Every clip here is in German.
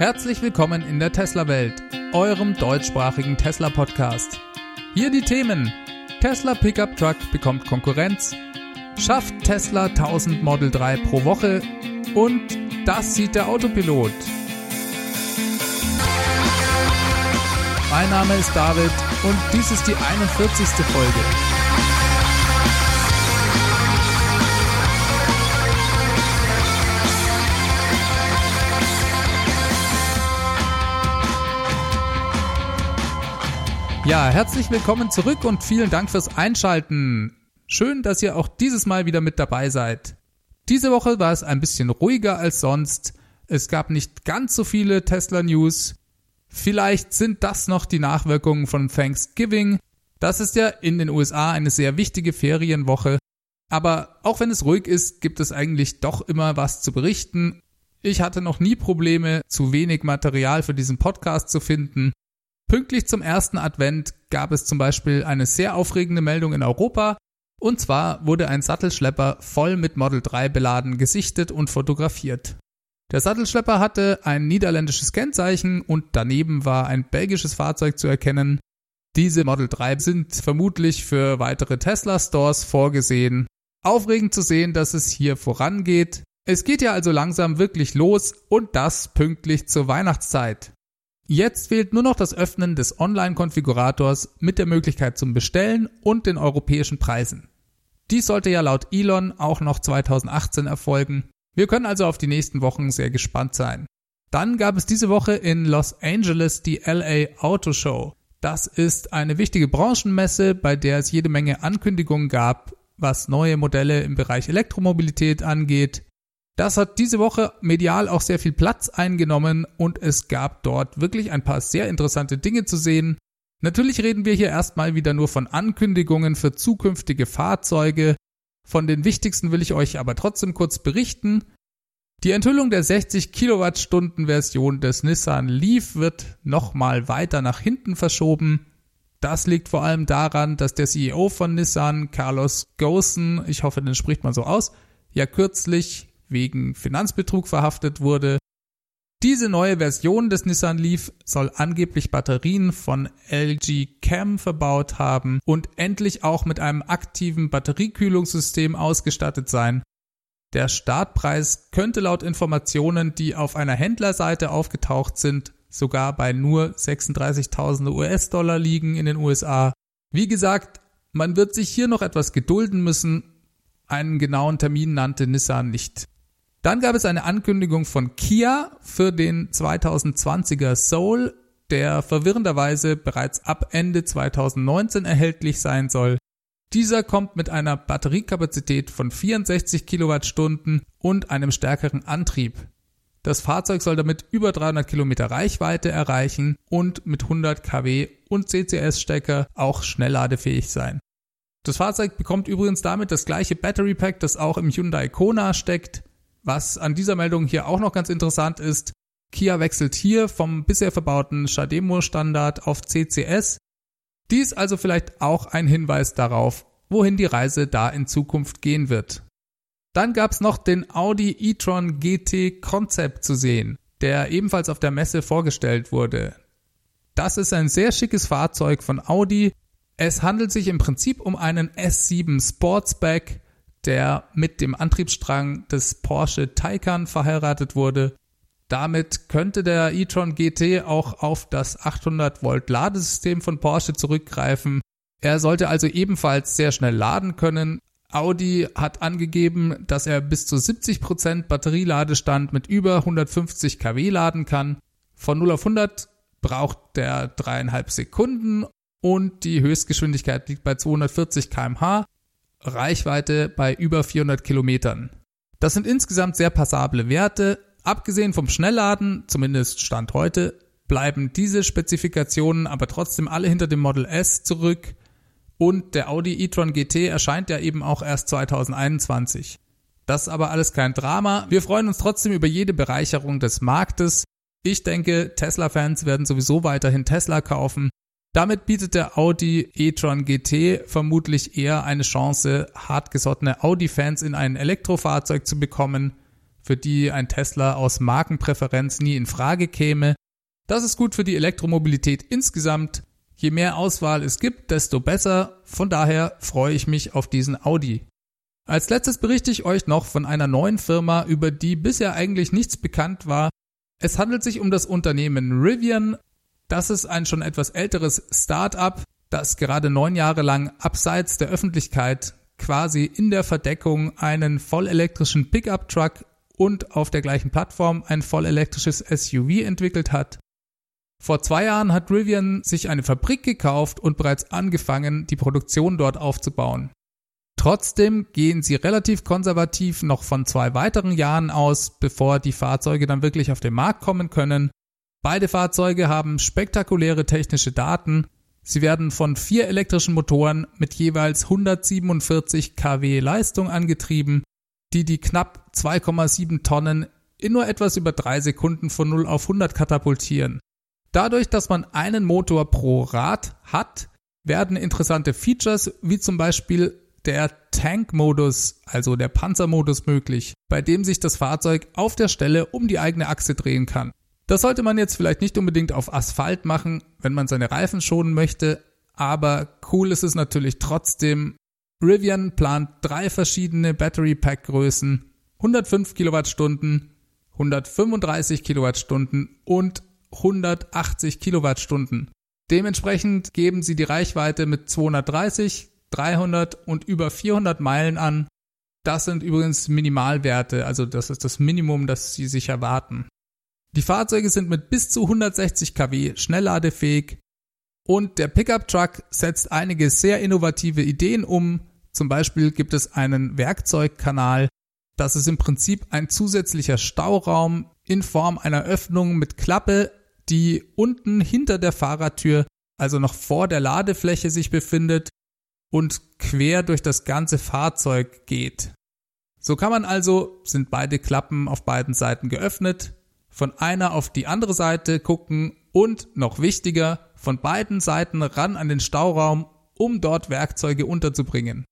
Herzlich willkommen in der Tesla-Welt, eurem deutschsprachigen Tesla-Podcast. Hier die Themen. Tesla Pickup Truck bekommt Konkurrenz, schafft Tesla 1000 Model 3 pro Woche und das sieht der Autopilot. Mein Name ist David und dies ist die 41. Folge. Ja, herzlich willkommen zurück und vielen Dank fürs Einschalten. Schön, dass ihr auch dieses Mal wieder mit dabei seid. Diese Woche war es ein bisschen ruhiger als sonst. Es gab nicht ganz so viele Tesla News. Vielleicht sind das noch die Nachwirkungen von Thanksgiving. Das ist ja in den USA eine sehr wichtige Ferienwoche. Aber auch wenn es ruhig ist, gibt es eigentlich doch immer was zu berichten. Ich hatte noch nie Probleme, zu wenig Material für diesen Podcast zu finden. Pünktlich zum ersten Advent gab es zum Beispiel eine sehr aufregende Meldung in Europa. Und zwar wurde ein Sattelschlepper voll mit Model 3 beladen gesichtet und fotografiert. Der Sattelschlepper hatte ein niederländisches Kennzeichen und daneben war ein belgisches Fahrzeug zu erkennen. Diese Model 3 sind vermutlich für weitere Tesla Stores vorgesehen. Aufregend zu sehen, dass es hier vorangeht. Es geht ja also langsam wirklich los und das pünktlich zur Weihnachtszeit. Jetzt fehlt nur noch das Öffnen des Online-Konfigurators mit der Möglichkeit zum Bestellen und den europäischen Preisen. Dies sollte ja laut Elon auch noch 2018 erfolgen. Wir können also auf die nächsten Wochen sehr gespannt sein. Dann gab es diese Woche in Los Angeles die LA Auto Show. Das ist eine wichtige Branchenmesse, bei der es jede Menge Ankündigungen gab, was neue Modelle im Bereich Elektromobilität angeht. Das hat diese Woche medial auch sehr viel Platz eingenommen und es gab dort wirklich ein paar sehr interessante Dinge zu sehen. Natürlich reden wir hier erstmal wieder nur von Ankündigungen für zukünftige Fahrzeuge, von den wichtigsten will ich euch aber trotzdem kurz berichten. Die Enthüllung der 60 Kilowattstunden Version des Nissan Leaf wird nochmal weiter nach hinten verschoben. Das liegt vor allem daran, dass der CEO von Nissan, Carlos Ghosn, ich hoffe, den spricht man so aus, ja kürzlich wegen Finanzbetrug verhaftet wurde diese neue Version des Nissan Leaf soll angeblich Batterien von LG Chem verbaut haben und endlich auch mit einem aktiven Batteriekühlungssystem ausgestattet sein. Der Startpreis könnte laut Informationen, die auf einer Händlerseite aufgetaucht sind, sogar bei nur 36.000 US-Dollar liegen in den USA. Wie gesagt, man wird sich hier noch etwas gedulden müssen. Einen genauen Termin nannte Nissan nicht. Dann gab es eine Ankündigung von Kia für den 2020er Soul, der verwirrenderweise bereits ab Ende 2019 erhältlich sein soll. Dieser kommt mit einer Batteriekapazität von 64 Kilowattstunden und einem stärkeren Antrieb. Das Fahrzeug soll damit über 300 Kilometer Reichweite erreichen und mit 100 kW und CCS-Stecker auch schnellladefähig sein. Das Fahrzeug bekommt übrigens damit das gleiche Battery Pack, das auch im Hyundai Kona steckt. Was an dieser Meldung hier auch noch ganz interessant ist, Kia wechselt hier vom bisher verbauten Shademo-Standard auf CCS. Dies also vielleicht auch ein Hinweis darauf, wohin die Reise da in Zukunft gehen wird. Dann gab es noch den Audi e-tron GT Concept zu sehen, der ebenfalls auf der Messe vorgestellt wurde. Das ist ein sehr schickes Fahrzeug von Audi. Es handelt sich im Prinzip um einen S7 Sportsback der mit dem Antriebsstrang des Porsche Taycan verheiratet wurde. Damit könnte der e-tron GT auch auf das 800 Volt Ladesystem von Porsche zurückgreifen. Er sollte also ebenfalls sehr schnell laden können. Audi hat angegeben, dass er bis zu 70% Batterieladestand mit über 150 kW laden kann. Von 0 auf 100 braucht der dreieinhalb Sekunden und die Höchstgeschwindigkeit liegt bei 240 kmh. Reichweite bei über 400 Kilometern. Das sind insgesamt sehr passable Werte. Abgesehen vom Schnellladen, zumindest Stand heute, bleiben diese Spezifikationen aber trotzdem alle hinter dem Model S zurück und der Audi e-tron GT erscheint ja eben auch erst 2021. Das ist aber alles kein Drama. Wir freuen uns trotzdem über jede Bereicherung des Marktes. Ich denke, Tesla-Fans werden sowieso weiterhin Tesla kaufen damit bietet der Audi e-tron GT vermutlich eher eine Chance, hartgesottene Audi-Fans in ein Elektrofahrzeug zu bekommen. für die ein Tesla aus Markenpräferenz nie in Frage käme. Das ist gut für die Elektromobilität insgesamt. Je mehr Auswahl es gibt, desto besser. Von daher freue ich mich auf diesen Audi. Als letztes berichte ich euch noch von einer neuen Firma, über die bisher eigentlich nichts bekannt war. Es handelt sich um das Unternehmen Rivian. Das ist ein schon etwas älteres Start-up, das gerade neun Jahre lang abseits der Öffentlichkeit quasi in der Verdeckung einen vollelektrischen Pickup-Truck und auf der gleichen Plattform ein vollelektrisches SUV entwickelt hat. Vor zwei Jahren hat Rivian sich eine Fabrik gekauft und bereits angefangen, die Produktion dort aufzubauen. Trotzdem gehen sie relativ konservativ noch von zwei weiteren Jahren aus, bevor die Fahrzeuge dann wirklich auf den Markt kommen können. Beide Fahrzeuge haben spektakuläre technische Daten. Sie werden von vier elektrischen Motoren mit jeweils 147 kW Leistung angetrieben, die die knapp 2,7 Tonnen in nur etwas über drei Sekunden von 0 auf 100 katapultieren. Dadurch, dass man einen Motor pro Rad hat, werden interessante Features wie zum Beispiel der Tank-Modus, also der Panzermodus möglich, bei dem sich das Fahrzeug auf der Stelle um die eigene Achse drehen kann. Das sollte man jetzt vielleicht nicht unbedingt auf Asphalt machen, wenn man seine Reifen schonen möchte, aber cool ist es natürlich trotzdem. Rivian plant drei verschiedene Battery Pack Größen, 105 Kilowattstunden, 135 Kilowattstunden und 180 Kilowattstunden. Dementsprechend geben sie die Reichweite mit 230, 300 und über 400 Meilen an. Das sind übrigens Minimalwerte, also das ist das Minimum, das sie sich erwarten. Die Fahrzeuge sind mit bis zu 160 kW schnellladefähig und der Pickup Truck setzt einige sehr innovative Ideen um. Zum Beispiel gibt es einen Werkzeugkanal. Das ist im Prinzip ein zusätzlicher Stauraum in Form einer Öffnung mit Klappe, die unten hinter der Fahrertür, also noch vor der Ladefläche sich befindet und quer durch das ganze Fahrzeug geht. So kann man also, sind beide Klappen auf beiden Seiten geöffnet, von einer auf die andere Seite gucken und noch wichtiger, von beiden Seiten ran an den Stauraum, um dort Werkzeuge unterzubringen.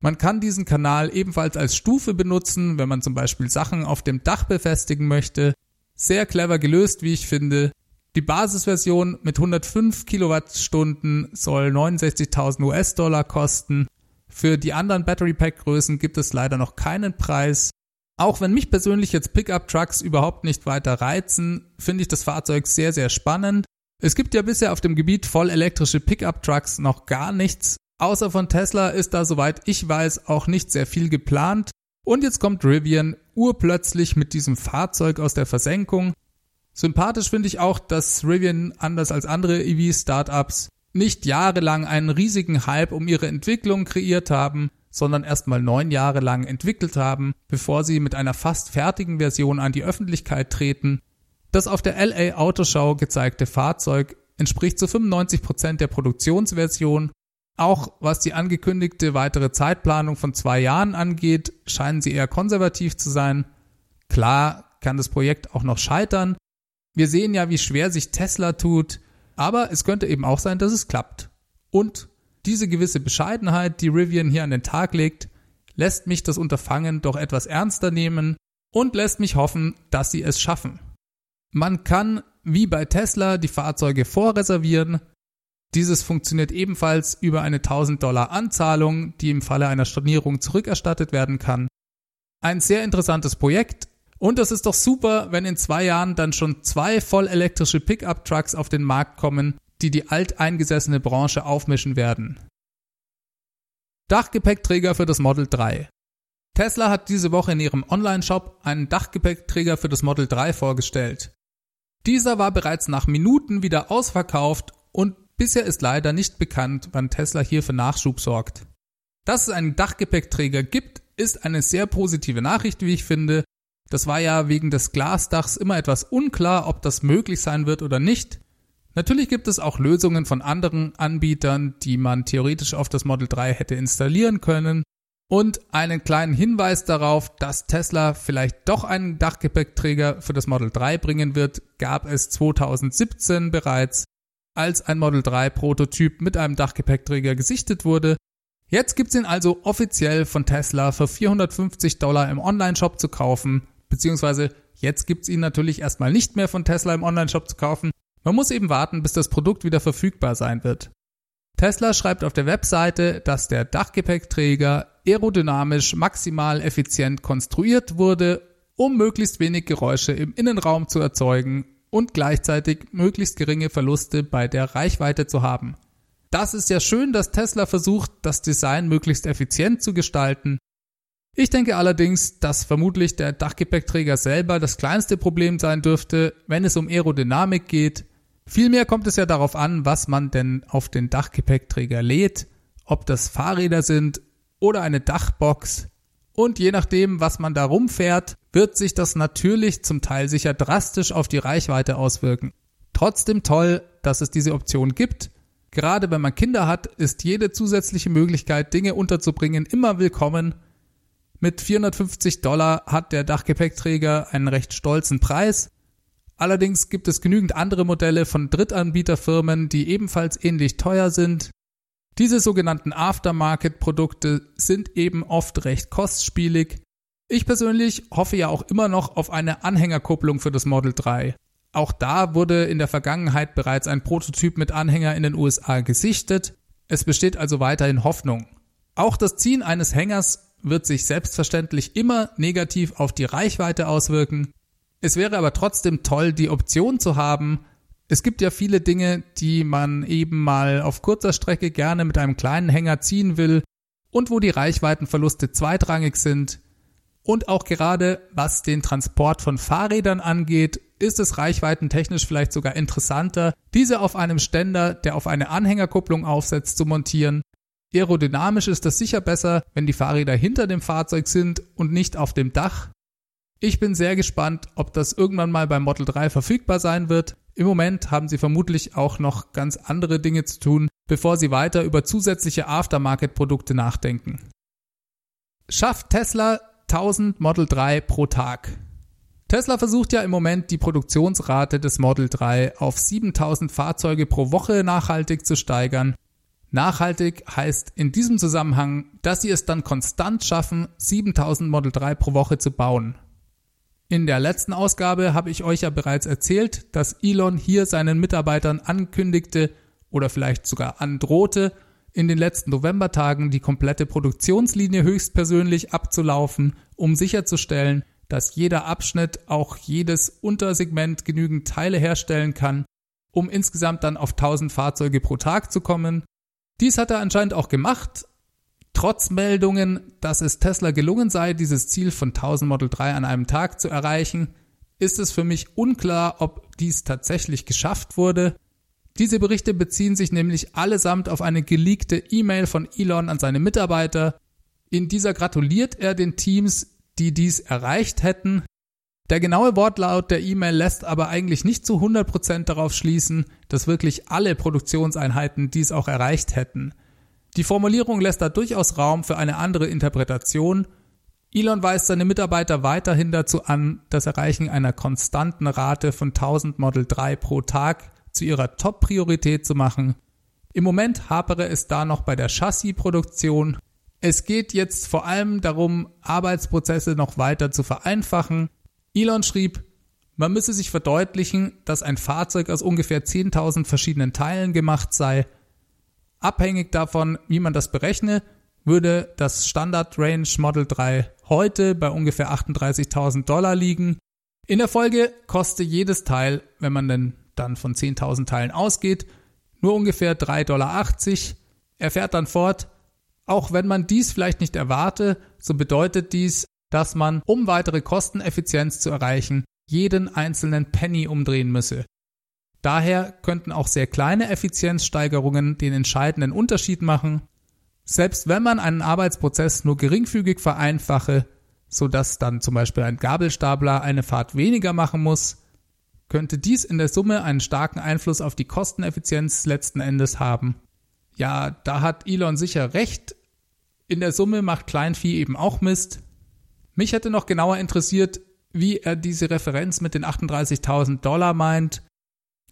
Man kann diesen Kanal ebenfalls als Stufe benutzen, wenn man zum Beispiel Sachen auf dem Dach befestigen möchte. Sehr clever gelöst, wie ich finde. Die Basisversion mit 105 Kilowattstunden soll 69.000 US-Dollar kosten. Für die anderen Battery Pack Größen gibt es leider noch keinen Preis. Auch wenn mich persönlich jetzt Pickup Trucks überhaupt nicht weiter reizen, finde ich das Fahrzeug sehr, sehr spannend. Es gibt ja bisher auf dem Gebiet voll elektrische Pickup Trucks noch gar nichts. Außer von Tesla ist da, soweit ich weiß, auch nicht sehr viel geplant. Und jetzt kommt Rivian urplötzlich mit diesem Fahrzeug aus der Versenkung. Sympathisch finde ich auch, dass Rivian anders als andere EV-Startups nicht jahrelang einen riesigen Hype um ihre Entwicklung kreiert haben, sondern erstmal neun Jahre lang entwickelt haben, bevor sie mit einer fast fertigen Version an die Öffentlichkeit treten. Das auf der LA Autoshow gezeigte Fahrzeug entspricht zu 95 Prozent der Produktionsversion. Auch was die angekündigte weitere Zeitplanung von zwei Jahren angeht, scheinen sie eher konservativ zu sein. Klar kann das Projekt auch noch scheitern, wir sehen ja, wie schwer sich Tesla tut, aber es könnte eben auch sein, dass es klappt. Und diese gewisse Bescheidenheit, die Rivian hier an den Tag legt, lässt mich das Unterfangen doch etwas ernster nehmen und lässt mich hoffen, dass sie es schaffen. Man kann, wie bei Tesla, die Fahrzeuge vorreservieren. Dieses funktioniert ebenfalls über eine 1000 Dollar Anzahlung, die im Falle einer Stornierung zurückerstattet werden kann. Ein sehr interessantes Projekt, und es ist doch super, wenn in zwei Jahren dann schon zwei vollelektrische Pickup-Trucks auf den Markt kommen, die die alteingesessene Branche aufmischen werden. Dachgepäckträger für das Model 3. Tesla hat diese Woche in ihrem Online-Shop einen Dachgepäckträger für das Model 3 vorgestellt. Dieser war bereits nach Minuten wieder ausverkauft und bisher ist leider nicht bekannt, wann Tesla hier für Nachschub sorgt. Dass es einen Dachgepäckträger gibt, ist eine sehr positive Nachricht, wie ich finde, das war ja wegen des Glasdachs immer etwas unklar, ob das möglich sein wird oder nicht. Natürlich gibt es auch Lösungen von anderen Anbietern, die man theoretisch auf das Model 3 hätte installieren können. Und einen kleinen Hinweis darauf, dass Tesla vielleicht doch einen Dachgepäckträger für das Model 3 bringen wird, gab es 2017 bereits, als ein Model 3 Prototyp mit einem Dachgepäckträger gesichtet wurde. Jetzt gibt's ihn also offiziell von Tesla für 450 Dollar im Online-Shop zu kaufen beziehungsweise jetzt gibt's ihn natürlich erstmal nicht mehr von Tesla im Onlineshop zu kaufen. Man muss eben warten, bis das Produkt wieder verfügbar sein wird. Tesla schreibt auf der Webseite, dass der Dachgepäckträger aerodynamisch maximal effizient konstruiert wurde, um möglichst wenig Geräusche im Innenraum zu erzeugen und gleichzeitig möglichst geringe Verluste bei der Reichweite zu haben. Das ist ja schön, dass Tesla versucht, das Design möglichst effizient zu gestalten. Ich denke allerdings, dass vermutlich der Dachgepäckträger selber das kleinste Problem sein dürfte, wenn es um Aerodynamik geht Vielmehr kommt es ja darauf an, was man denn auf den Dachgepäckträger lädt, ob das Fahrräder sind oder eine Dachbox. Und je nachdem, was man da rumfährt, wird sich das natürlich zum Teil sicher drastisch auf die Reichweite auswirken. Trotzdem toll, dass es diese Option gibt. Gerade wenn man Kinder hat, ist jede zusätzliche Möglichkeit, Dinge unterzubringen, immer willkommen. Mit 450 Dollar hat der Dachgepäckträger einen recht stolzen Preis Allerdings gibt es genügend andere Modelle von Drittanbieterfirmen, die ebenfalls ähnlich teuer sind. Diese sogenannten Aftermarket-Produkte sind eben oft recht kostspielig. Ich persönlich hoffe ja auch immer noch auf eine Anhängerkupplung für das Model 3. Auch da wurde in der Vergangenheit bereits ein Prototyp mit Anhänger in den USA gesichtet. Es besteht also weiterhin Hoffnung. Auch das Ziehen eines Hängers wird sich selbstverständlich immer negativ auf die Reichweite auswirken. Es wäre aber trotzdem toll, die Option zu haben. Es gibt ja viele Dinge, die man eben mal auf kurzer Strecke gerne mit einem kleinen Hänger ziehen will und wo die Reichweitenverluste zweitrangig sind. Und auch gerade was den Transport von Fahrrädern angeht, ist es reichweitentechnisch vielleicht sogar interessanter, diese auf einem Ständer, der auf eine Anhängerkupplung aufsetzt, zu montieren. Aerodynamisch ist das sicher besser, wenn die Fahrräder hinter dem Fahrzeug sind und nicht auf dem Dach. Ich bin sehr gespannt, ob das irgendwann mal beim Model 3 verfügbar sein wird. Im Moment haben sie vermutlich auch noch ganz andere Dinge zu tun, bevor sie weiter über zusätzliche Aftermarket-Produkte nachdenken. Schafft Tesla 1000 Model 3 pro Tag? Tesla versucht ja im Moment die Produktionsrate des Model 3 auf 7000 Fahrzeuge pro Woche nachhaltig zu steigern. Nachhaltig heißt in diesem Zusammenhang, dass sie es dann konstant schaffen, 7000 Model 3 pro Woche zu bauen. In der letzten Ausgabe habe ich euch ja bereits erzählt, dass Elon hier seinen Mitarbeitern ankündigte oder vielleicht sogar androhte, in den letzten Novembertagen die komplette Produktionslinie höchstpersönlich abzulaufen, um sicherzustellen, dass jeder Abschnitt, auch jedes Untersegment genügend Teile herstellen kann, um insgesamt dann auf 1000 Fahrzeuge pro Tag zu kommen. Dies hat er anscheinend auch gemacht, Trotz Meldungen, dass es Tesla gelungen sei, dieses Ziel von 1000 Model 3 an einem Tag zu erreichen, ist es für mich unklar, ob dies tatsächlich geschafft wurde. Diese Berichte beziehen sich nämlich allesamt auf eine geleakte E-Mail von Elon an seine Mitarbeiter. In dieser gratuliert er den Teams, die dies erreicht hätten. Der genaue Wortlaut der E-Mail lässt aber eigentlich nicht zu 100% darauf schließen, dass wirklich alle Produktionseinheiten dies auch erreicht hätten. Die Formulierung lässt da durchaus Raum für eine andere Interpretation. Elon weist seine Mitarbeiter weiterhin dazu an, das Erreichen einer konstanten Rate von 1000 Model 3 pro Tag zu ihrer Top-Priorität zu machen. Im Moment hapere es da noch bei der Chassisproduktion. Es geht jetzt vor allem darum, Arbeitsprozesse noch weiter zu vereinfachen. Elon schrieb, man müsse sich verdeutlichen, dass ein Fahrzeug aus ungefähr 10.000 verschiedenen Teilen gemacht sei Abhängig davon, wie man das berechne, würde das Standard Range Model 3 heute bei ungefähr 38.000 Dollar liegen. In der Folge koste jedes Teil, wenn man denn dann von 10.000 Teilen ausgeht, nur ungefähr 3,80 Dollar. Er fährt dann fort, auch wenn man dies vielleicht nicht erwarte, so bedeutet dies, dass man, um weitere Kosteneffizienz zu erreichen, jeden einzelnen Penny umdrehen müsse. Daher könnten auch sehr kleine Effizienzsteigerungen den entscheidenden Unterschied machen. Selbst wenn man einen Arbeitsprozess nur geringfügig vereinfache, so dass dann zum Beispiel ein Gabelstapler eine Fahrt weniger machen muss, könnte dies in der Summe einen starken Einfluss auf die Kosteneffizienz letzten Endes haben. Ja, da hat Elon sicher recht. In der Summe macht Kleinvieh eben auch Mist. Mich hätte noch genauer interessiert, wie er diese Referenz mit den 38.000 Dollar meint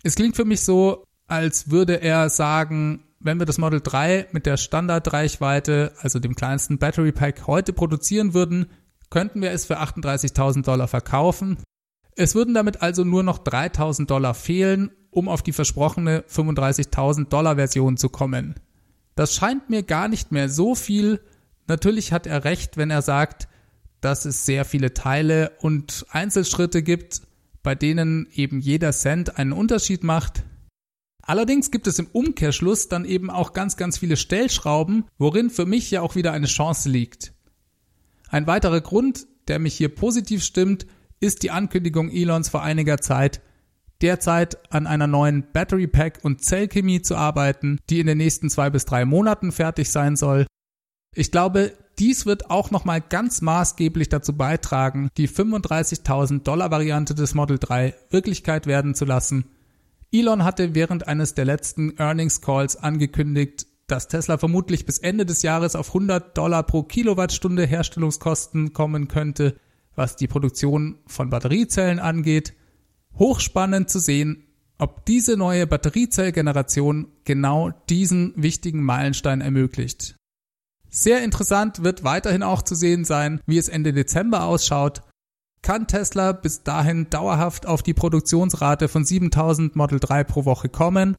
es klingt für mich so, als würde er sagen, wenn wir das Model 3 mit der Standardreichweite, also dem kleinsten Battery Pack heute produzieren würden, könnten wir es für 38.000 Dollar verkaufen. Es würden damit also nur noch 3.000 Dollar fehlen, um auf die versprochene 35.000 Dollar Version zu kommen. Das scheint mir gar nicht mehr so viel. Natürlich hat er recht, wenn er sagt, dass es sehr viele Teile und Einzelschritte gibt, bei denen eben jeder Cent einen Unterschied macht. Allerdings gibt es im Umkehrschluss dann eben auch ganz, ganz viele Stellschrauben, worin für mich ja auch wieder eine Chance liegt. Ein weiterer Grund, der mich hier positiv stimmt, ist die Ankündigung Elons vor einiger Zeit, derzeit an einer neuen Battery Pack und Zellchemie zu arbeiten, die in den nächsten zwei bis drei Monaten fertig sein soll. Ich glaube, dies wird auch nochmal ganz maßgeblich dazu beitragen, die 35.000 Dollar Variante des Model 3 Wirklichkeit werden zu lassen. Elon hatte während eines der letzten Earnings Calls angekündigt, dass Tesla vermutlich bis Ende des Jahres auf 100 Dollar pro Kilowattstunde Herstellungskosten kommen könnte, was die Produktion von Batteriezellen angeht. Hochspannend zu sehen, ob diese neue Batteriezellgeneration genau diesen wichtigen Meilenstein ermöglicht. Sehr interessant wird weiterhin auch zu sehen sein, wie es Ende Dezember ausschaut. Kann Tesla bis dahin dauerhaft auf die Produktionsrate von 7000 Model 3 pro Woche kommen?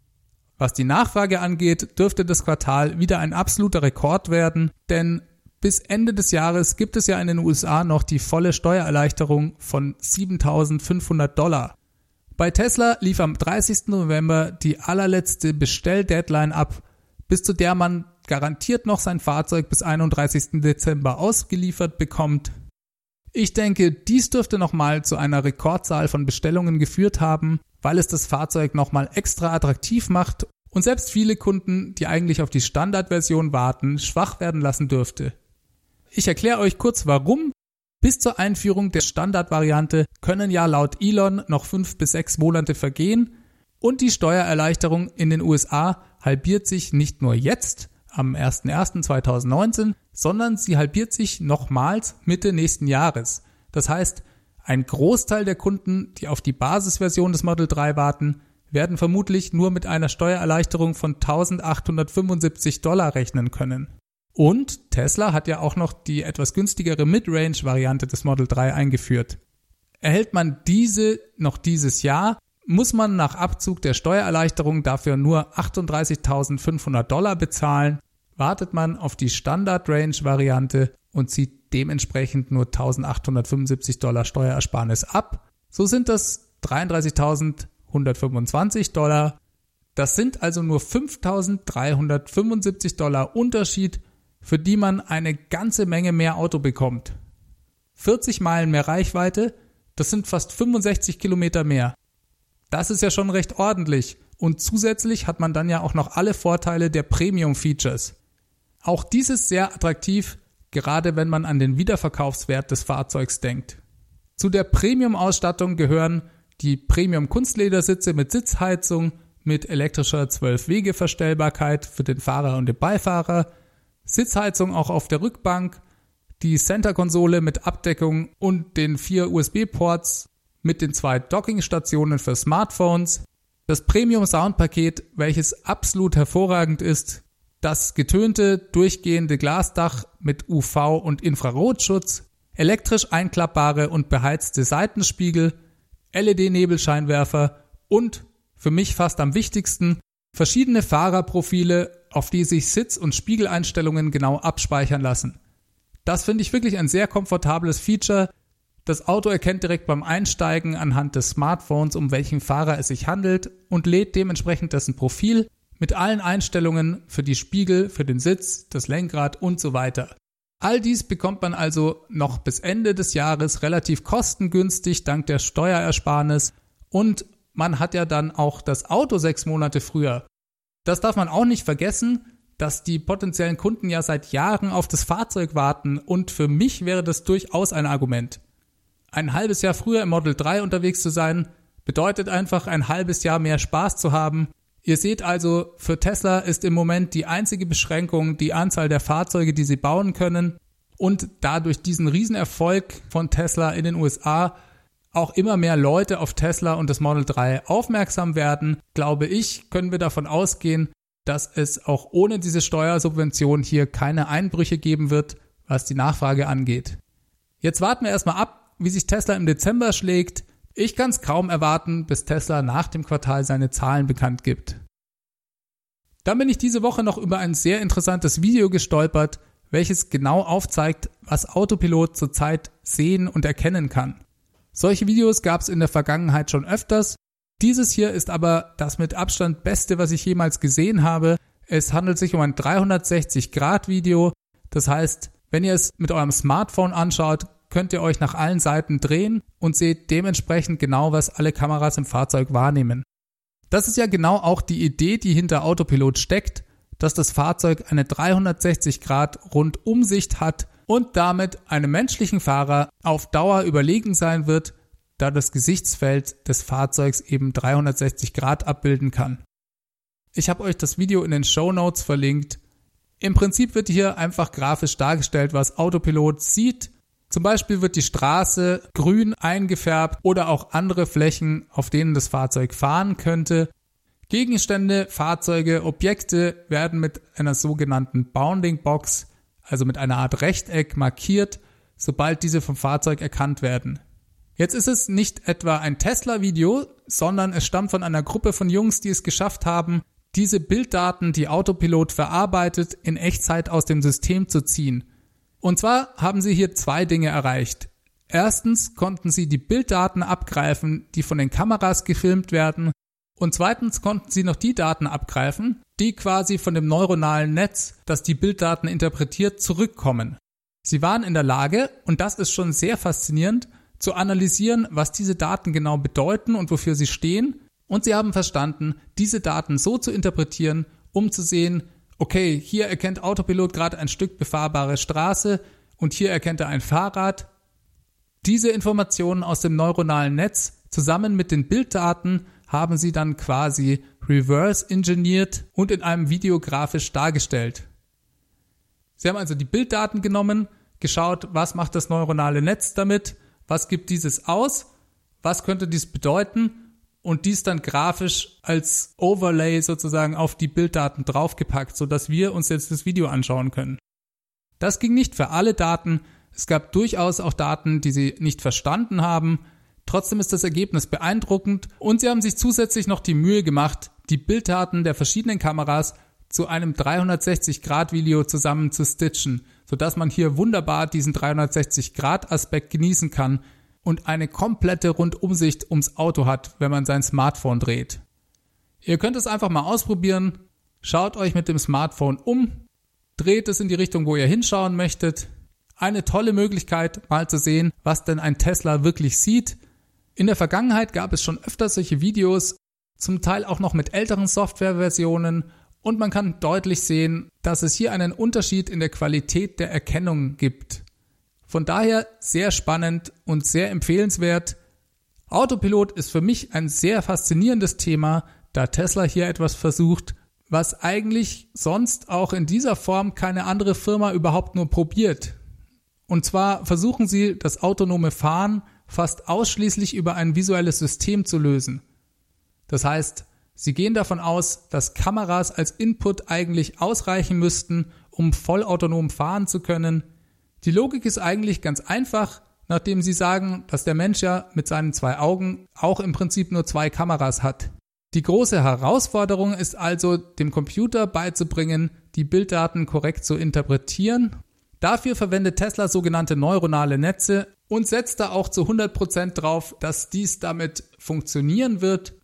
Was die Nachfrage angeht, dürfte das Quartal wieder ein absoluter Rekord werden, denn bis Ende des Jahres gibt es ja in den USA noch die volle Steuererleichterung von 7500 Dollar. Bei Tesla lief am 30. November die allerletzte Bestelldeadline ab, bis zu der man garantiert noch sein Fahrzeug bis 31. Dezember ausgeliefert bekommt. Ich denke, dies dürfte nochmal zu einer Rekordzahl von Bestellungen geführt haben, weil es das Fahrzeug nochmal extra attraktiv macht und selbst viele Kunden, die eigentlich auf die Standardversion warten, schwach werden lassen dürfte. Ich erkläre euch kurz warum. Bis zur Einführung der Standardvariante können ja laut Elon noch fünf bis sechs Monate vergehen und die Steuererleichterung in den USA halbiert sich nicht nur jetzt, am 01.01.2019, sondern sie halbiert sich nochmals Mitte nächsten Jahres. Das heißt, ein Großteil der Kunden, die auf die Basisversion des Model 3 warten, werden vermutlich nur mit einer Steuererleichterung von 1875 Dollar rechnen können. Und Tesla hat ja auch noch die etwas günstigere Midrange-Variante des Model 3 eingeführt. Erhält man diese noch dieses Jahr, muss man nach Abzug der Steuererleichterung dafür nur 38.500 Dollar bezahlen wartet man auf die Standard-Range-Variante und zieht dementsprechend nur 1875 Dollar Steuerersparnis ab. So sind das 33.125 Dollar. Das sind also nur 5.375 Dollar Unterschied, für die man eine ganze Menge mehr Auto bekommt. 40 Meilen mehr Reichweite, das sind fast 65 Kilometer mehr. Das ist ja schon recht ordentlich. Und zusätzlich hat man dann ja auch noch alle Vorteile der Premium-Features. Auch dies ist sehr attraktiv, gerade wenn man an den Wiederverkaufswert des Fahrzeugs denkt. Zu der Premium-Ausstattung gehören die Premium-Kunstledersitze mit Sitzheizung, mit elektrischer 12-Wege-Verstellbarkeit für den Fahrer und den Beifahrer, Sitzheizung auch auf der Rückbank, die Center-Konsole mit Abdeckung und den vier USB-Ports mit den zwei Dockingstationen für Smartphones, das Premium-Soundpaket, welches absolut hervorragend ist, das getönte, durchgehende Glasdach mit UV- und Infrarotschutz, elektrisch einklappbare und beheizte Seitenspiegel, LED-Nebelscheinwerfer und, für mich fast am wichtigsten, verschiedene Fahrerprofile, auf die sich Sitz- und Spiegeleinstellungen genau abspeichern lassen. Das finde ich wirklich ein sehr komfortables Feature. Das Auto erkennt direkt beim Einsteigen anhand des Smartphones, um welchen Fahrer es sich handelt und lädt dementsprechend dessen Profil mit allen Einstellungen für die Spiegel, für den Sitz, das Lenkrad und so weiter. All dies bekommt man also noch bis Ende des Jahres relativ kostengünstig dank der Steuerersparnis und man hat ja dann auch das Auto sechs Monate früher. Das darf man auch nicht vergessen, dass die potenziellen Kunden ja seit Jahren auf das Fahrzeug warten und für mich wäre das durchaus ein Argument. Ein halbes Jahr früher im Model 3 unterwegs zu sein, bedeutet einfach ein halbes Jahr mehr Spaß zu haben Ihr seht also, für Tesla ist im Moment die einzige Beschränkung die Anzahl der Fahrzeuge, die sie bauen können. Und dadurch diesen Riesenerfolg von Tesla in den USA auch immer mehr Leute auf Tesla und das Model 3 aufmerksam werden, glaube ich, können wir davon ausgehen, dass es auch ohne diese Steuersubvention hier keine Einbrüche geben wird, was die Nachfrage angeht. Jetzt warten wir erstmal ab, wie sich Tesla im Dezember schlägt. Ich kann es kaum erwarten, bis Tesla nach dem Quartal seine Zahlen bekannt gibt. Dann bin ich diese Woche noch über ein sehr interessantes Video gestolpert, welches genau aufzeigt, was Autopilot zurzeit sehen und erkennen kann. Solche Videos gab es in der Vergangenheit schon öfters. Dieses hier ist aber das mit Abstand beste, was ich jemals gesehen habe. Es handelt sich um ein 360-Grad-Video. Das heißt, wenn ihr es mit eurem Smartphone anschaut, könnt ihr euch nach allen Seiten drehen und seht dementsprechend genau, was alle Kameras im Fahrzeug wahrnehmen. Das ist ja genau auch die Idee, die hinter Autopilot steckt, dass das Fahrzeug eine 360 Grad Rundumsicht hat und damit einem menschlichen Fahrer auf Dauer überlegen sein wird, da das Gesichtsfeld des Fahrzeugs eben 360 Grad abbilden kann. Ich habe euch das Video in den Show Notes verlinkt. Im Prinzip wird hier einfach grafisch dargestellt, was Autopilot sieht zum Beispiel wird die Straße grün eingefärbt oder auch andere Flächen, auf denen das Fahrzeug fahren könnte. Gegenstände, Fahrzeuge, Objekte werden mit einer sogenannten Bounding Box, also mit einer Art Rechteck markiert, sobald diese vom Fahrzeug erkannt werden. Jetzt ist es nicht etwa ein Tesla-Video, sondern es stammt von einer Gruppe von Jungs, die es geschafft haben, diese Bilddaten, die Autopilot verarbeitet, in Echtzeit aus dem System zu ziehen. Und zwar haben sie hier zwei Dinge erreicht. Erstens konnten sie die Bilddaten abgreifen, die von den Kameras gefilmt werden. Und zweitens konnten sie noch die Daten abgreifen, die quasi von dem neuronalen Netz, das die Bilddaten interpretiert, zurückkommen. Sie waren in der Lage, und das ist schon sehr faszinierend, zu analysieren, was diese Daten genau bedeuten und wofür sie stehen. Und sie haben verstanden, diese Daten so zu interpretieren, um zu sehen, okay, hier erkennt Autopilot gerade ein Stück befahrbare Straße und hier erkennt er ein Fahrrad. Diese Informationen aus dem neuronalen Netz zusammen mit den Bilddaten haben sie dann quasi reverse engineert und in einem Video grafisch dargestellt. Sie haben also die Bilddaten genommen, geschaut, was macht das neuronale Netz damit, was gibt dieses aus, was könnte dies bedeuten und dies dann grafisch als Overlay sozusagen auf die Bilddaten draufgepackt, sodass wir uns jetzt das Video anschauen können. Das ging nicht für alle Daten. Es gab durchaus auch Daten, die sie nicht verstanden haben. Trotzdem ist das Ergebnis beeindruckend und sie haben sich zusätzlich noch die Mühe gemacht, die Bilddaten der verschiedenen Kameras zu einem 360-Grad-Video zusammen zu stitchen, sodass man hier wunderbar diesen 360-Grad-Aspekt genießen kann, und eine komplette Rundumsicht ums Auto hat, wenn man sein Smartphone dreht. Ihr könnt es einfach mal ausprobieren. Schaut euch mit dem Smartphone um, dreht es in die Richtung, wo ihr hinschauen möchtet. Eine tolle Möglichkeit, mal zu sehen, was denn ein Tesla wirklich sieht. In der Vergangenheit gab es schon öfter solche Videos, zum Teil auch noch mit älteren Softwareversionen und man kann deutlich sehen, dass es hier einen Unterschied in der Qualität der Erkennung gibt. Von daher sehr spannend und sehr empfehlenswert. Autopilot ist für mich ein sehr faszinierendes Thema, da Tesla hier etwas versucht, was eigentlich sonst auch in dieser Form keine andere Firma überhaupt nur probiert. Und zwar versuchen sie, das autonome Fahren fast ausschließlich über ein visuelles System zu lösen. Das heißt, sie gehen davon aus, dass Kameras als Input eigentlich ausreichen müssten, um vollautonom fahren zu können, die Logik ist eigentlich ganz einfach, nachdem sie sagen, dass der Mensch ja mit seinen zwei Augen auch im Prinzip nur zwei Kameras hat. Die große Herausforderung ist also, dem Computer beizubringen, die Bilddaten korrekt zu interpretieren. Dafür verwendet Tesla sogenannte neuronale Netze und setzt da auch zu 100% drauf, dass dies damit funktionieren wird.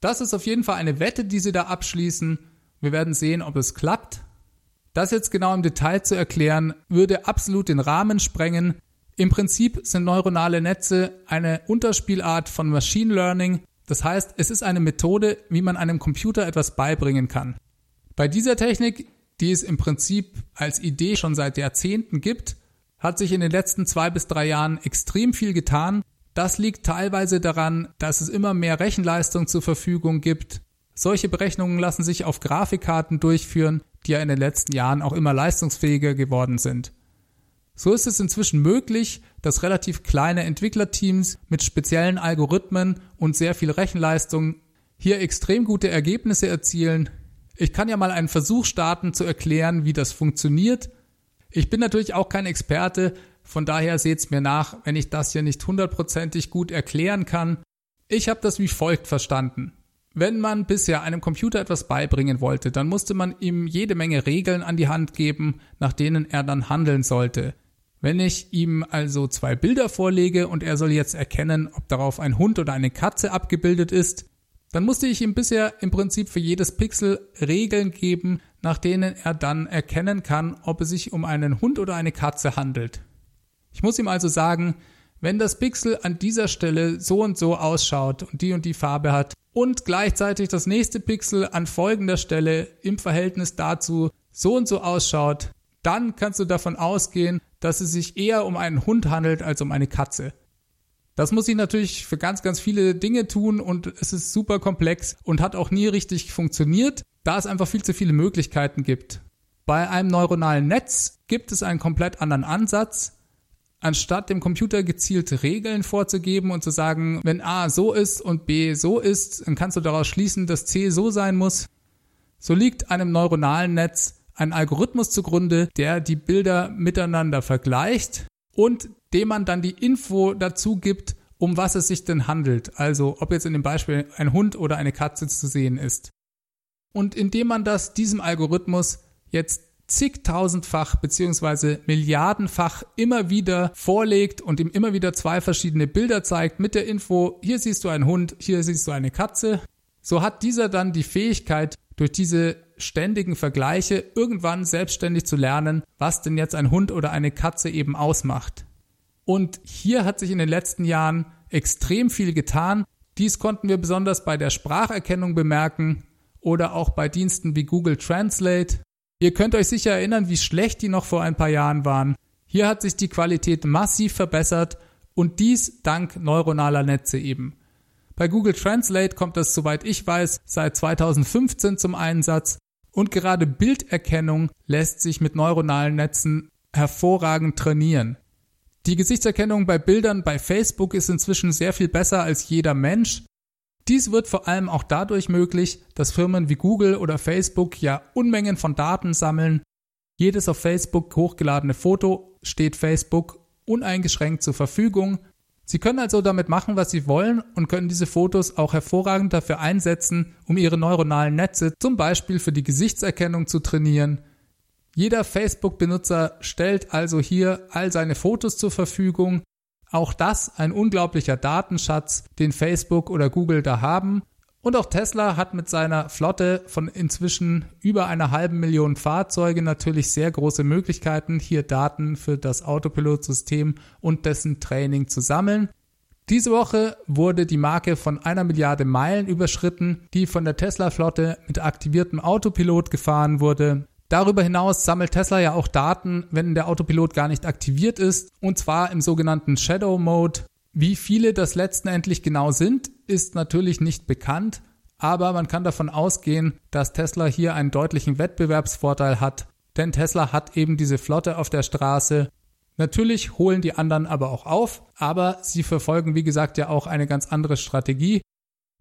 Das ist auf jeden Fall eine Wette, die sie da abschließen. Wir werden sehen, ob es klappt. Das jetzt genau im Detail zu erklären, würde absolut den Rahmen sprengen. Im Prinzip sind neuronale Netze eine Unterspielart von Machine Learning. Das heißt, es ist eine Methode, wie man einem Computer etwas beibringen kann. Bei dieser Technik, die es im Prinzip als Idee schon seit Jahrzehnten gibt, hat sich in den letzten zwei bis drei Jahren extrem viel getan. Das liegt teilweise daran, dass es immer mehr Rechenleistung zur Verfügung gibt. Solche Berechnungen lassen sich auf Grafikkarten durchführen, die ja in den letzten Jahren auch immer leistungsfähiger geworden sind. So ist es inzwischen möglich, dass relativ kleine Entwicklerteams mit speziellen Algorithmen und sehr viel Rechenleistung hier extrem gute Ergebnisse erzielen. Ich kann ja mal einen Versuch starten zu erklären, wie das funktioniert. Ich bin natürlich auch kein Experte, Von daher seht's mir nach, wenn ich das hier nicht hundertprozentig gut erklären kann. Ich habe das wie folgt verstanden. Wenn man bisher einem Computer etwas beibringen wollte, dann musste man ihm jede Menge Regeln an die Hand geben, nach denen er dann handeln sollte. Wenn ich ihm also zwei Bilder vorlege und er soll jetzt erkennen, ob darauf ein Hund oder eine Katze abgebildet ist, dann musste ich ihm bisher im Prinzip für jedes Pixel Regeln geben, nach denen er dann erkennen kann, ob es sich um einen Hund oder eine Katze handelt. Ich muss ihm also sagen, wenn das Pixel an dieser Stelle so und so ausschaut und die und die Farbe hat und gleichzeitig das nächste Pixel an folgender Stelle im Verhältnis dazu so und so ausschaut, dann kannst du davon ausgehen, dass es sich eher um einen Hund handelt als um eine Katze. Das muss ich natürlich für ganz, ganz viele Dinge tun und es ist super komplex und hat auch nie richtig funktioniert, da es einfach viel zu viele Möglichkeiten gibt. Bei einem neuronalen Netz gibt es einen komplett anderen Ansatz. Anstatt dem Computer gezielte Regeln vorzugeben und zu sagen, wenn A so ist und B so ist, dann kannst du daraus schließen, dass C so sein muss. So liegt einem neuronalen Netz ein Algorithmus zugrunde, der die Bilder miteinander vergleicht und dem man dann die Info dazu gibt, um was es sich denn handelt. Also ob jetzt in dem Beispiel ein Hund oder eine Katze zu sehen ist. Und indem man das diesem Algorithmus jetzt zigtausendfach beziehungsweise milliardenfach immer wieder vorlegt und ihm immer wieder zwei verschiedene Bilder zeigt mit der Info, hier siehst du einen Hund, hier siehst du eine Katze, so hat dieser dann die Fähigkeit, durch diese ständigen Vergleiche irgendwann selbstständig zu lernen, was denn jetzt ein Hund oder eine Katze eben ausmacht. Und hier hat sich in den letzten Jahren extrem viel getan. Dies konnten wir besonders bei der Spracherkennung bemerken oder auch bei Diensten wie Google Translate. Ihr könnt euch sicher erinnern, wie schlecht die noch vor ein paar Jahren waren. Hier hat sich die Qualität massiv verbessert und dies dank neuronaler Netze eben. Bei Google Translate kommt das, soweit ich weiß, seit 2015 zum Einsatz und gerade Bilderkennung lässt sich mit neuronalen Netzen hervorragend trainieren. Die Gesichtserkennung bei Bildern bei Facebook ist inzwischen sehr viel besser als jeder Mensch. Dies wird vor allem auch dadurch möglich, dass Firmen wie Google oder Facebook ja Unmengen von Daten sammeln. Jedes auf Facebook hochgeladene Foto steht Facebook uneingeschränkt zur Verfügung Sie können also damit machen, was Sie wollen und können diese Fotos auch hervorragend dafür einsetzen, um Ihre neuronalen Netze zum Beispiel für die Gesichtserkennung zu trainieren. Jeder Facebook-Benutzer stellt also hier all seine Fotos zur Verfügung. Auch das ein unglaublicher Datenschatz, den Facebook oder Google da haben und auch Tesla hat mit seiner Flotte von inzwischen über einer halben Million Fahrzeuge natürlich sehr große Möglichkeiten, hier Daten für das Autopilotsystem und dessen Training zu sammeln. Diese Woche wurde die Marke von einer Milliarde Meilen überschritten, die von der Tesla-Flotte mit aktiviertem Autopilot gefahren wurde. Darüber hinaus sammelt Tesla ja auch Daten, wenn der Autopilot gar nicht aktiviert ist, und zwar im sogenannten Shadow Mode. Wie viele das letztendlich genau sind, ist natürlich nicht bekannt, aber man kann davon ausgehen, dass Tesla hier einen deutlichen Wettbewerbsvorteil hat, denn Tesla hat eben diese Flotte auf der Straße. Natürlich holen die anderen aber auch auf, aber sie verfolgen wie gesagt ja auch eine ganz andere Strategie.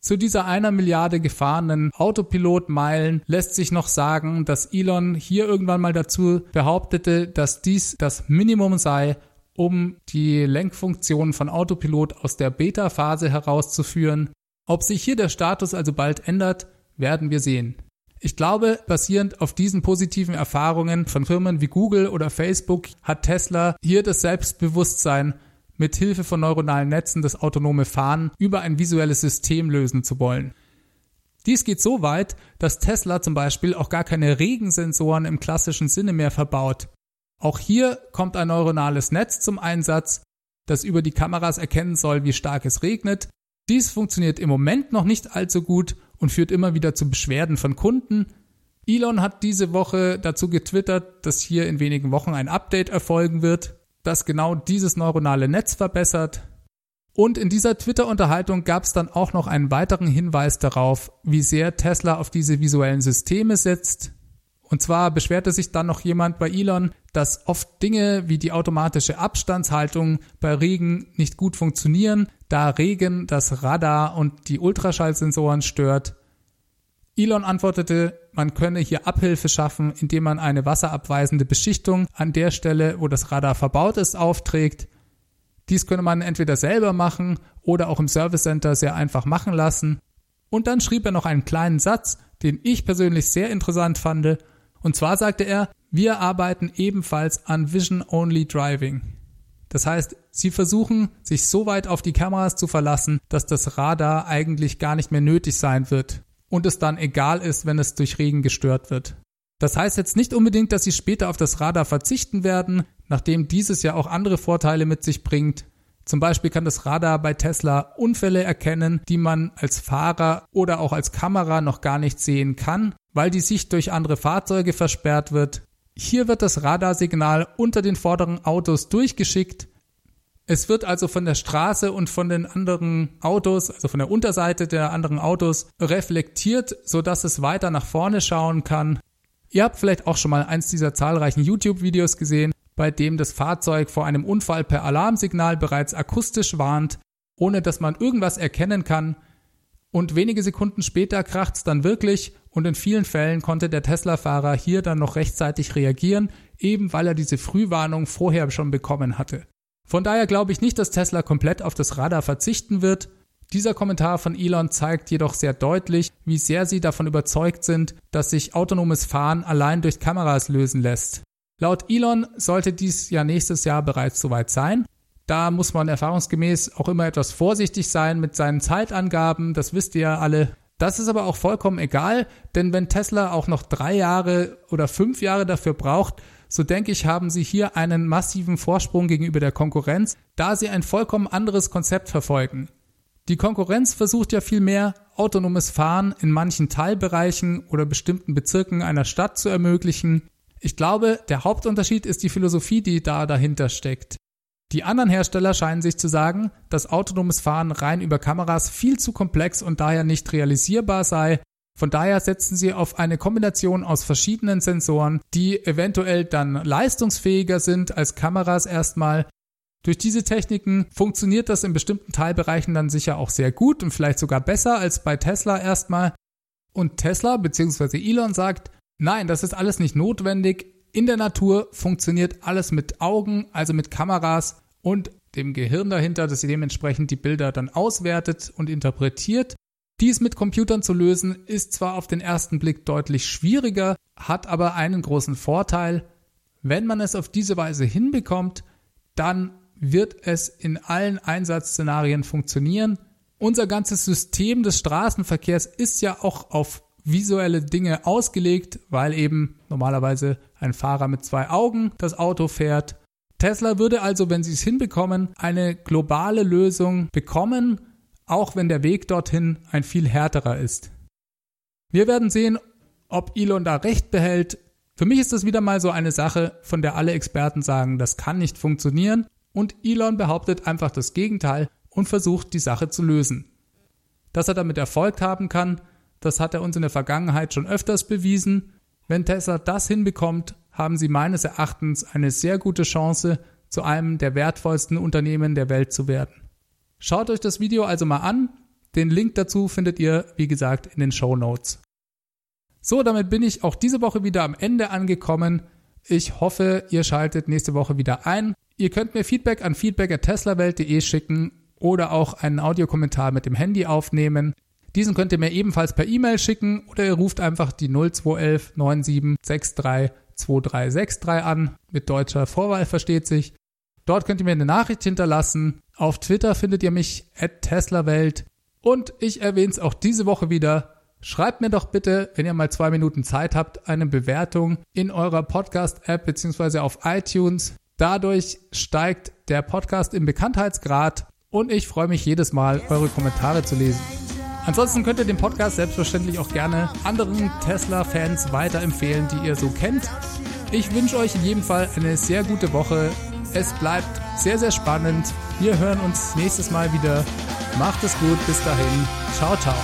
Zu dieser einer Milliarde gefahrenen Autopilotmeilen lässt sich noch sagen, dass Elon hier irgendwann mal dazu behauptete, dass dies das Minimum sei, um die Lenkfunktion von Autopilot aus der Beta-Phase herauszuführen. Ob sich hier der Status also bald ändert, werden wir sehen. Ich glaube, basierend auf diesen positiven Erfahrungen von Firmen wie Google oder Facebook hat Tesla hier das Selbstbewusstsein, mit Hilfe von neuronalen Netzen das autonome Fahren über ein visuelles System lösen zu wollen. Dies geht so weit, dass Tesla zum Beispiel auch gar keine Regensensoren im klassischen Sinne mehr verbaut. Auch hier kommt ein neuronales Netz zum Einsatz, das über die Kameras erkennen soll, wie stark es regnet. Dies funktioniert im Moment noch nicht allzu gut und führt immer wieder zu Beschwerden von Kunden. Elon hat diese Woche dazu getwittert, dass hier in wenigen Wochen ein Update erfolgen wird, das genau dieses neuronale Netz verbessert. Und in dieser Twitter-Unterhaltung gab es dann auch noch einen weiteren Hinweis darauf, wie sehr Tesla auf diese visuellen Systeme setzt. Und zwar beschwerte sich dann noch jemand bei Elon, dass oft Dinge wie die automatische Abstandshaltung bei Regen nicht gut funktionieren, da Regen das Radar und die Ultraschallsensoren stört. Elon antwortete, man könne hier Abhilfe schaffen, indem man eine wasserabweisende Beschichtung an der Stelle, wo das Radar verbaut ist, aufträgt. Dies könne man entweder selber machen oder auch im Service Center sehr einfach machen lassen. Und dann schrieb er noch einen kleinen Satz, den ich persönlich sehr interessant fand. Und zwar sagte er, wir arbeiten ebenfalls an Vision Only Driving. Das heißt, sie versuchen, sich so weit auf die Kameras zu verlassen, dass das Radar eigentlich gar nicht mehr nötig sein wird und es dann egal ist, wenn es durch Regen gestört wird. Das heißt jetzt nicht unbedingt, dass sie später auf das Radar verzichten werden, nachdem dieses ja auch andere Vorteile mit sich bringt. Zum Beispiel kann das Radar bei Tesla Unfälle erkennen, die man als Fahrer oder auch als Kamera noch gar nicht sehen kann, weil die Sicht durch andere Fahrzeuge versperrt wird. Hier wird das Radarsignal unter den vorderen Autos durchgeschickt es wird also von der Straße und von den anderen Autos, also von der Unterseite der anderen Autos reflektiert, so dass es weiter nach vorne schauen kann. Ihr habt vielleicht auch schon mal eins dieser zahlreichen YouTube-Videos gesehen, bei dem das Fahrzeug vor einem Unfall per Alarmsignal bereits akustisch warnt, ohne dass man irgendwas erkennen kann. Und wenige Sekunden später kracht es dann wirklich und in vielen Fällen konnte der Tesla-Fahrer hier dann noch rechtzeitig reagieren, eben weil er diese Frühwarnung vorher schon bekommen hatte. Von daher glaube ich nicht, dass Tesla komplett auf das Radar verzichten wird. Dieser Kommentar von Elon zeigt jedoch sehr deutlich, wie sehr sie davon überzeugt sind, dass sich autonomes Fahren allein durch Kameras lösen lässt. Laut Elon sollte dies ja nächstes Jahr bereits soweit sein. Da muss man erfahrungsgemäß auch immer etwas vorsichtig sein mit seinen Zeitangaben, das wisst ihr ja alle. Das ist aber auch vollkommen egal, denn wenn Tesla auch noch drei Jahre oder fünf Jahre dafür braucht, so denke ich, haben sie hier einen massiven Vorsprung gegenüber der Konkurrenz, da sie ein vollkommen anderes Konzept verfolgen. Die Konkurrenz versucht ja vielmehr, autonomes Fahren in manchen Teilbereichen oder bestimmten Bezirken einer Stadt zu ermöglichen. Ich glaube, der Hauptunterschied ist die Philosophie, die da dahinter steckt. Die anderen Hersteller scheinen sich zu sagen, dass autonomes Fahren rein über Kameras viel zu komplex und daher nicht realisierbar sei von daher setzen sie auf eine Kombination aus verschiedenen Sensoren, die eventuell dann leistungsfähiger sind als Kameras erstmal. Durch diese Techniken funktioniert das in bestimmten Teilbereichen dann sicher auch sehr gut und vielleicht sogar besser als bei Tesla erstmal. Und Tesla bzw. Elon sagt, nein, das ist alles nicht notwendig. In der Natur funktioniert alles mit Augen, also mit Kameras und dem Gehirn dahinter, das dementsprechend die Bilder dann auswertet und interpretiert. Dies mit Computern zu lösen ist zwar auf den ersten Blick deutlich schwieriger, hat aber einen großen Vorteil. Wenn man es auf diese Weise hinbekommt, dann wird es in allen Einsatzszenarien funktionieren. Unser ganzes System des Straßenverkehrs ist ja auch auf visuelle Dinge ausgelegt, weil eben normalerweise ein Fahrer mit zwei Augen das Auto fährt. Tesla würde also, wenn sie es hinbekommen, eine globale Lösung bekommen, auch wenn der Weg dorthin ein viel härterer ist. Wir werden sehen, ob Elon da recht behält. Für mich ist das wieder mal so eine Sache, von der alle Experten sagen, das kann nicht funktionieren und Elon behauptet einfach das Gegenteil und versucht die Sache zu lösen. Dass er damit Erfolg haben kann, das hat er uns in der Vergangenheit schon öfters bewiesen. Wenn Tesla das hinbekommt, haben sie meines Erachtens eine sehr gute Chance, zu einem der wertvollsten Unternehmen der Welt zu werden. Schaut euch das Video also mal an. Den Link dazu findet ihr, wie gesagt, in den Show Notes. So, damit bin ich auch diese Woche wieder am Ende angekommen. Ich hoffe, ihr schaltet nächste Woche wieder ein. Ihr könnt mir Feedback an feedback.teslawelt.de schicken oder auch einen Audiokommentar mit dem Handy aufnehmen. Diesen könnt ihr mir ebenfalls per E-Mail schicken oder ihr ruft einfach die 0211 9763 2363 an. Mit deutscher Vorwahl versteht sich. Dort könnt ihr mir eine Nachricht hinterlassen. Auf Twitter findet ihr mich at TeslaWelt. Und ich erwähne es auch diese Woche wieder. Schreibt mir doch bitte, wenn ihr mal zwei Minuten Zeit habt, eine Bewertung in eurer Podcast-App bzw. auf iTunes. Dadurch steigt der Podcast im Bekanntheitsgrad und ich freue mich jedes Mal, eure Kommentare zu lesen. Ansonsten könnt ihr den Podcast selbstverständlich auch gerne anderen Tesla-Fans weiterempfehlen, die ihr so kennt. Ich wünsche euch in jedem Fall eine sehr gute Woche. Es bleibt sehr, sehr spannend. Wir hören uns nächstes Mal wieder. Macht es gut. Bis dahin. Ciao, ciao.